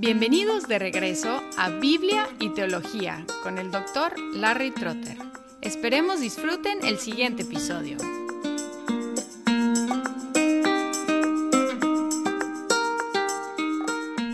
Bienvenidos de regreso a Biblia y Teología con el doctor Larry Trotter. Esperemos disfruten el siguiente episodio.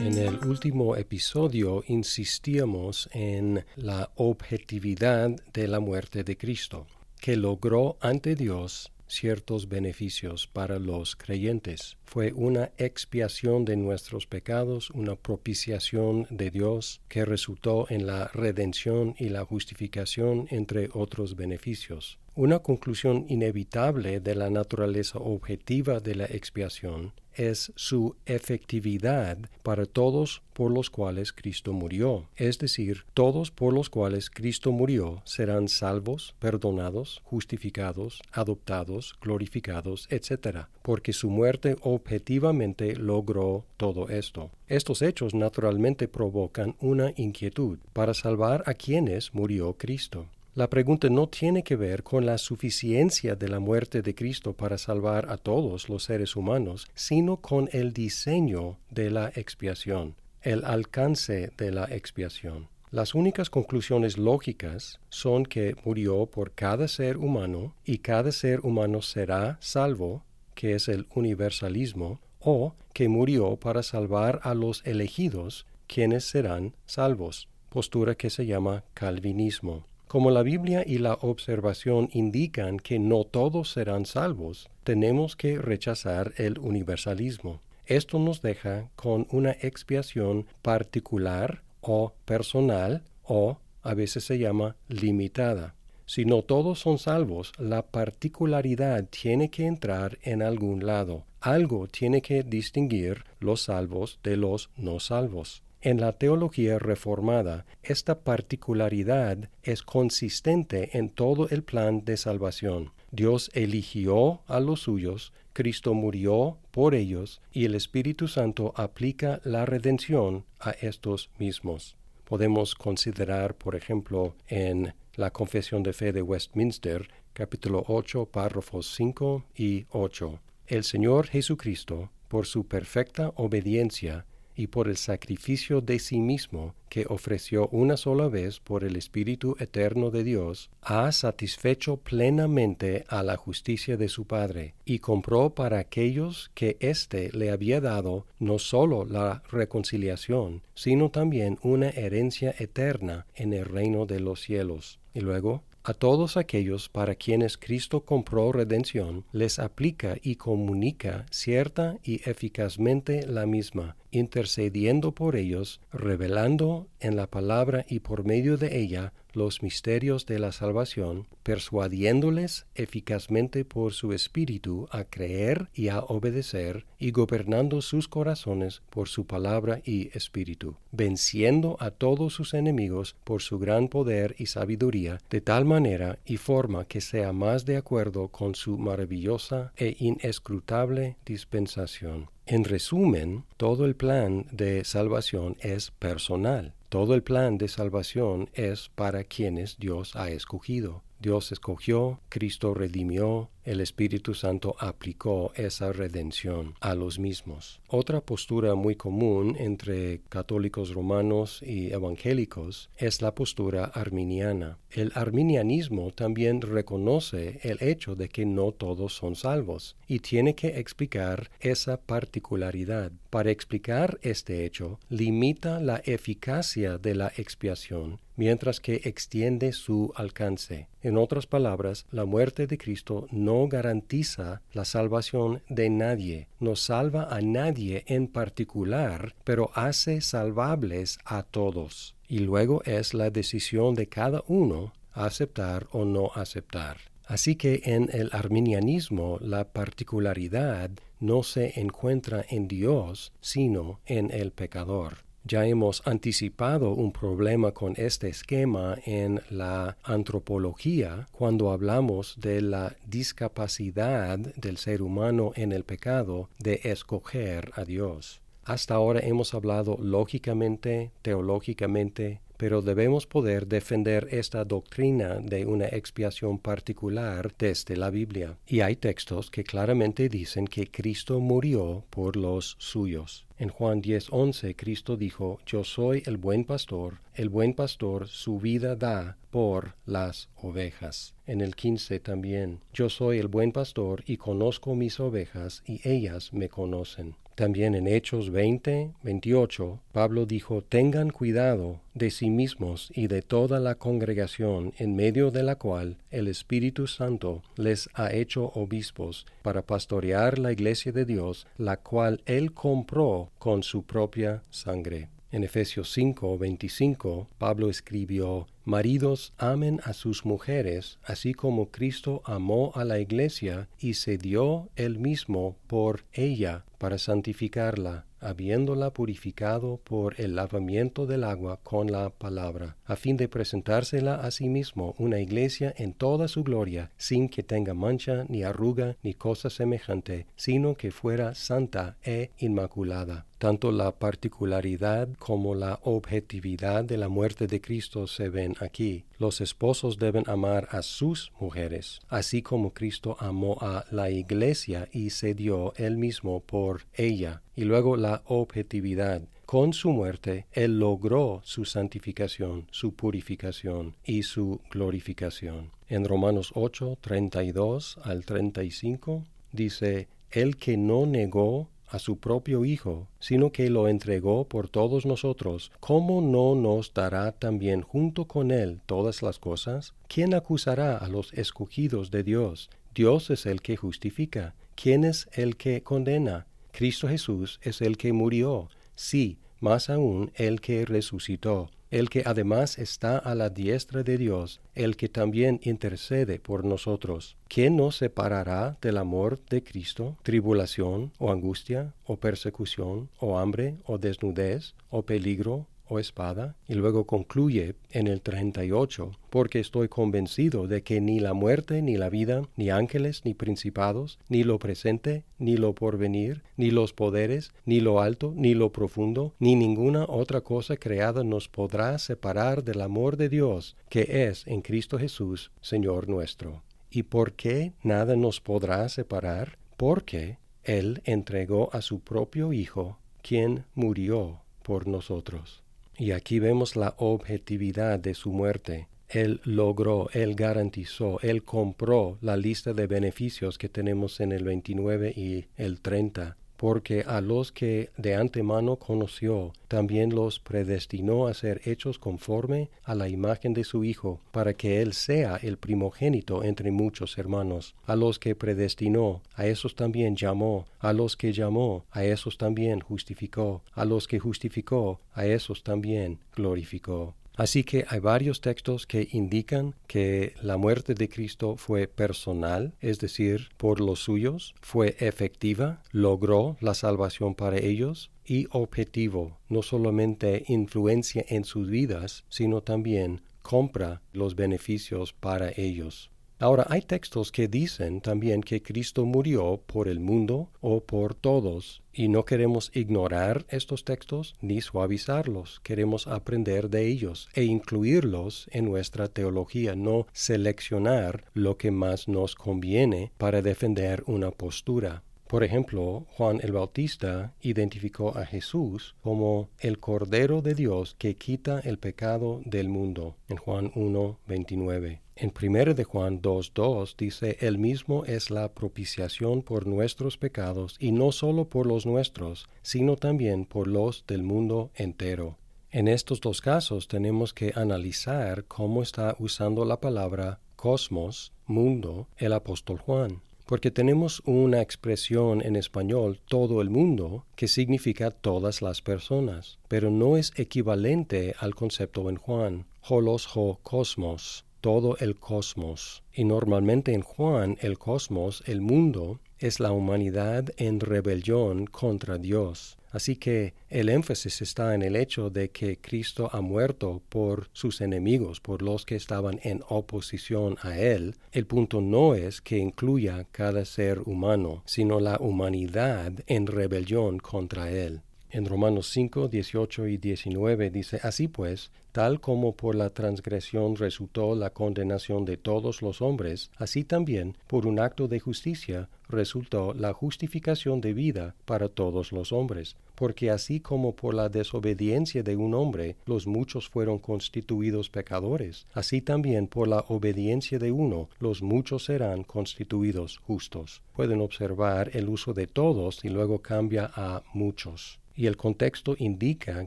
En el último episodio insistíamos en la objetividad de la muerte de Cristo, que logró ante Dios ciertos beneficios para los creyentes. Fue una expiación de nuestros pecados, una propiciación de Dios que resultó en la redención y la justificación entre otros beneficios. Una conclusión inevitable de la naturaleza objetiva de la expiación es su efectividad para todos por los cuales Cristo murió. Es decir, todos por los cuales Cristo murió serán salvos, perdonados, justificados, adoptados, glorificados, etc., porque su muerte objetivamente logró todo esto. Estos hechos naturalmente provocan una inquietud para salvar a quienes murió Cristo. La pregunta no tiene que ver con la suficiencia de la muerte de Cristo para salvar a todos los seres humanos, sino con el diseño de la expiación, el alcance de la expiación. Las únicas conclusiones lógicas son que murió por cada ser humano y cada ser humano será salvo, que es el universalismo, o que murió para salvar a los elegidos, quienes serán salvos, postura que se llama calvinismo. Como la Biblia y la observación indican que no todos serán salvos, tenemos que rechazar el universalismo. Esto nos deja con una expiación particular o personal o a veces se llama limitada. Si no todos son salvos, la particularidad tiene que entrar en algún lado. Algo tiene que distinguir los salvos de los no salvos. En la teología reformada, esta particularidad es consistente en todo el plan de salvación. Dios eligió a los suyos, Cristo murió por ellos y el Espíritu Santo aplica la redención a estos mismos. Podemos considerar, por ejemplo, en la Confesión de Fe de Westminster, capítulo 8, párrafos 5 y 8. El Señor Jesucristo, por su perfecta obediencia, y por el sacrificio de sí mismo que ofreció una sola vez por el Espíritu Eterno de Dios, ha satisfecho plenamente a la justicia de su Padre, y compró para aquellos que éste le había dado no sólo la reconciliación, sino también una herencia eterna en el reino de los cielos. Y luego, a todos aquellos para quienes Cristo compró redención, les aplica y comunica cierta y eficazmente la misma, intercediendo por ellos, revelando en la palabra y por medio de ella los misterios de la salvación, persuadiéndoles eficazmente por su espíritu a creer y a obedecer, y gobernando sus corazones por su palabra y espíritu, venciendo a todos sus enemigos por su gran poder y sabiduría, de tal manera y forma que sea más de acuerdo con su maravillosa e inescrutable dispensación. En resumen, todo el plan de salvación es personal. Todo el plan de salvación es para quienes Dios ha escogido. Dios escogió, Cristo redimió, el Espíritu Santo aplicó esa redención a los mismos. Otra postura muy común entre católicos romanos y evangélicos es la postura arminiana. El arminianismo también reconoce el hecho de que no todos son salvos y tiene que explicar esa particularidad. Para explicar este hecho, limita la eficacia de la expiación mientras que extiende su alcance. En otras palabras, la muerte de Cristo no garantiza la salvación de nadie, no salva a nadie en particular, pero hace salvables a todos. Y luego es la decisión de cada uno aceptar o no aceptar. Así que en el arminianismo la particularidad no se encuentra en Dios, sino en el pecador. Ya hemos anticipado un problema con este esquema en la antropología cuando hablamos de la discapacidad del ser humano en el pecado de escoger a Dios. Hasta ahora hemos hablado lógicamente, teológicamente, pero debemos poder defender esta doctrina de una expiación particular desde la Biblia. Y hay textos que claramente dicen que Cristo murió por los suyos. En Juan 10:11 Cristo dijo, Yo soy el buen pastor, el buen pastor su vida da por las ovejas. En el 15 también, Yo soy el buen pastor y conozco mis ovejas y ellas me conocen. También en Hechos 20, 28, Pablo dijo, tengan cuidado de sí mismos y de toda la congregación en medio de la cual el Espíritu Santo les ha hecho obispos para pastorear la iglesia de Dios, la cual él compró con su propia sangre. En Efesios 5, 25, Pablo escribió, Maridos amen a sus mujeres, así como Cristo amó a la iglesia y se dio él mismo por ella para santificarla, habiéndola purificado por el lavamiento del agua con la palabra, a fin de presentársela a sí mismo una iglesia en toda su gloria, sin que tenga mancha, ni arruga, ni cosa semejante, sino que fuera santa e inmaculada. Tanto la particularidad como la objetividad de la muerte de Cristo se ven aquí. Los esposos deben amar a sus mujeres, así como Cristo amó a la iglesia y se dio él mismo por ella. Y luego la objetividad. Con su muerte, Él logró su santificación, su purificación y su glorificación. En Romanos 8, 32 al 35 dice, El que no negó a su propio Hijo, sino que lo entregó por todos nosotros, ¿cómo no nos dará también junto con Él todas las cosas? ¿Quién acusará a los escogidos de Dios? Dios es el que justifica. ¿Quién es el que condena? Cristo Jesús es el que murió, sí, más aún el que resucitó, el que además está a la diestra de Dios, el que también intercede por nosotros. ¿Quién nos separará del amor de Cristo? ¿Tribulación o angustia o persecución o hambre o desnudez o peligro o espada, y luego concluye en el 38, porque estoy convencido de que ni la muerte, ni la vida, ni ángeles, ni principados, ni lo presente, ni lo porvenir, ni los poderes, ni lo alto, ni lo profundo, ni ninguna otra cosa creada nos podrá separar del amor de Dios, que es en Cristo Jesús, Señor nuestro. ¿Y por qué nada nos podrá separar? Porque Él entregó a su propio Hijo, quien murió por nosotros. Y aquí vemos la objetividad de su muerte. Él logró, Él garantizó, Él compró la lista de beneficios que tenemos en el 29 y el 30 porque a los que de antemano conoció, también los predestinó a ser hechos conforme a la imagen de su Hijo, para que Él sea el primogénito entre muchos hermanos. A los que predestinó, a esos también llamó, a los que llamó, a esos también justificó, a los que justificó, a esos también glorificó. Así que hay varios textos que indican que la muerte de Cristo fue personal, es decir, por los suyos, fue efectiva, logró la salvación para ellos y objetivo, no solamente influencia en sus vidas, sino también compra los beneficios para ellos. Ahora, hay textos que dicen también que Cristo murió por el mundo o por todos, y no queremos ignorar estos textos ni suavizarlos, queremos aprender de ellos e incluirlos en nuestra teología, no seleccionar lo que más nos conviene para defender una postura. Por ejemplo, Juan el Bautista identificó a Jesús como el Cordero de Dios que quita el pecado del mundo en Juan 1, 29. En 1 de Juan 2.2 dice, El mismo es la propiciación por nuestros pecados, y no solo por los nuestros, sino también por los del mundo entero. En estos dos casos tenemos que analizar cómo está usando la palabra cosmos, mundo, el apóstol Juan porque tenemos una expresión en español todo el mundo que significa todas las personas, pero no es equivalente al concepto en Juan, holos ho cosmos, todo el cosmos. Y normalmente en Juan el cosmos, el mundo, es la humanidad en rebelión contra Dios. Así que el énfasis está en el hecho de que Cristo ha muerto por sus enemigos, por los que estaban en oposición a Él. El punto no es que incluya cada ser humano, sino la humanidad en rebelión contra Él. En Romanos 5, 18 y 19 dice, Así pues, tal como por la transgresión resultó la condenación de todos los hombres, así también por un acto de justicia resultó la justificación de vida para todos los hombres. Porque así como por la desobediencia de un hombre los muchos fueron constituidos pecadores, así también por la obediencia de uno los muchos serán constituidos justos. Pueden observar el uso de todos y luego cambia a muchos y el contexto indica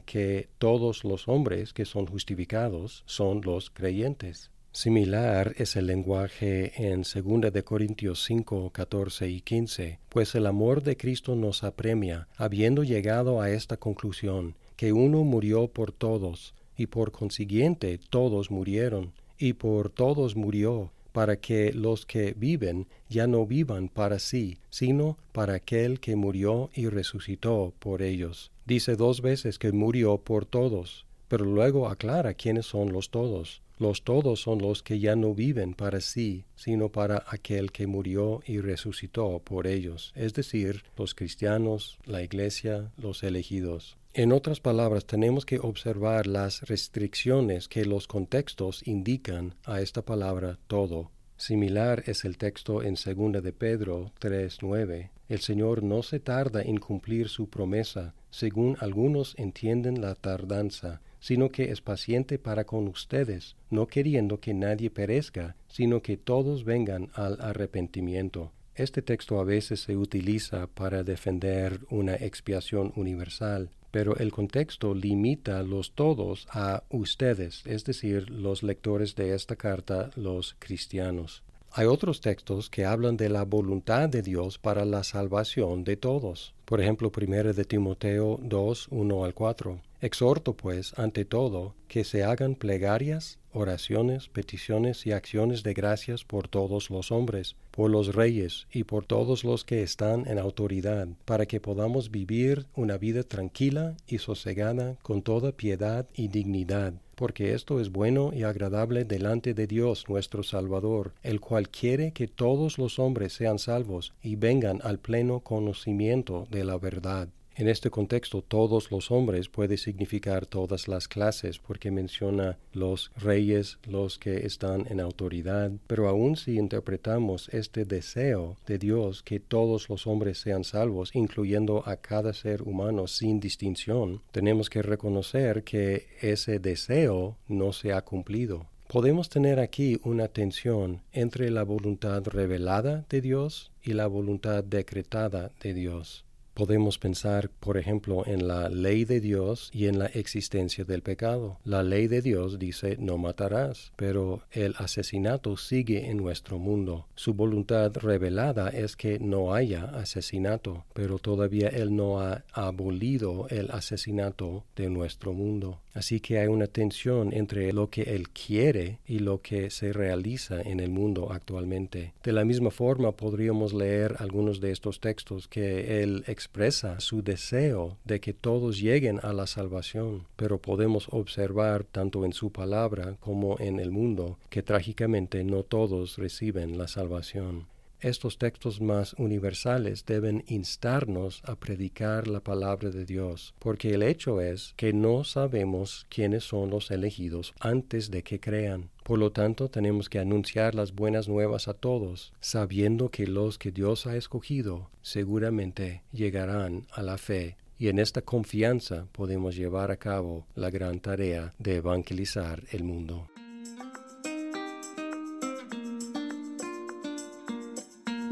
que todos los hombres que son justificados son los creyentes. Similar es el lenguaje en 2 de Corintios 5, 14 y 15, pues el amor de Cristo nos apremia, habiendo llegado a esta conclusión, que uno murió por todos, y por consiguiente todos murieron, y por todos murió, para que los que viven ya no vivan para sí, sino para aquel que murió y resucitó por ellos. Dice dos veces que murió por todos, pero luego aclara quiénes son los todos. Los todos son los que ya no viven para sí, sino para aquel que murió y resucitó por ellos, es decir, los cristianos, la iglesia, los elegidos. En otras palabras, tenemos que observar las restricciones que los contextos indican a esta palabra todo. Similar es el texto en 2 de Pedro 3:9. El Señor no se tarda en cumplir su promesa, según algunos entienden la tardanza, sino que es paciente para con ustedes, no queriendo que nadie perezca, sino que todos vengan al arrepentimiento. Este texto a veces se utiliza para defender una expiación universal, pero el contexto limita los todos a ustedes, es decir, los lectores de esta carta, los cristianos. Hay otros textos que hablan de la voluntad de Dios para la salvación de todos. Por ejemplo, 1 de Timoteo 2, 1 al 4. Exhorto, pues, ante todo, que se hagan plegarias, oraciones, peticiones y acciones de gracias por todos los hombres, por los reyes y por todos los que están en autoridad, para que podamos vivir una vida tranquila y sosegada con toda piedad y dignidad, porque esto es bueno y agradable delante de Dios nuestro Salvador, el cual quiere que todos los hombres sean salvos y vengan al pleno conocimiento de la verdad. En este contexto, todos los hombres puede significar todas las clases, porque menciona los reyes, los que están en autoridad. Pero aun si interpretamos este deseo de Dios que todos los hombres sean salvos, incluyendo a cada ser humano sin distinción, tenemos que reconocer que ese deseo no se ha cumplido. Podemos tener aquí una tensión entre la voluntad revelada de Dios y la voluntad decretada de Dios. Podemos pensar, por ejemplo, en la ley de Dios y en la existencia del pecado. La ley de Dios dice no matarás, pero el asesinato sigue en nuestro mundo. Su voluntad revelada es que no haya asesinato, pero todavía Él no ha abolido el asesinato de nuestro mundo. Así que hay una tensión entre lo que Él quiere y lo que se realiza en el mundo actualmente. De la misma forma podríamos leer algunos de estos textos que Él expresa su deseo de que todos lleguen a la salvación, pero podemos observar tanto en su palabra como en el mundo que trágicamente no todos reciben la salvación. Estos textos más universales deben instarnos a predicar la palabra de Dios, porque el hecho es que no sabemos quiénes son los elegidos antes de que crean. Por lo tanto, tenemos que anunciar las buenas nuevas a todos, sabiendo que los que Dios ha escogido seguramente llegarán a la fe y en esta confianza podemos llevar a cabo la gran tarea de evangelizar el mundo.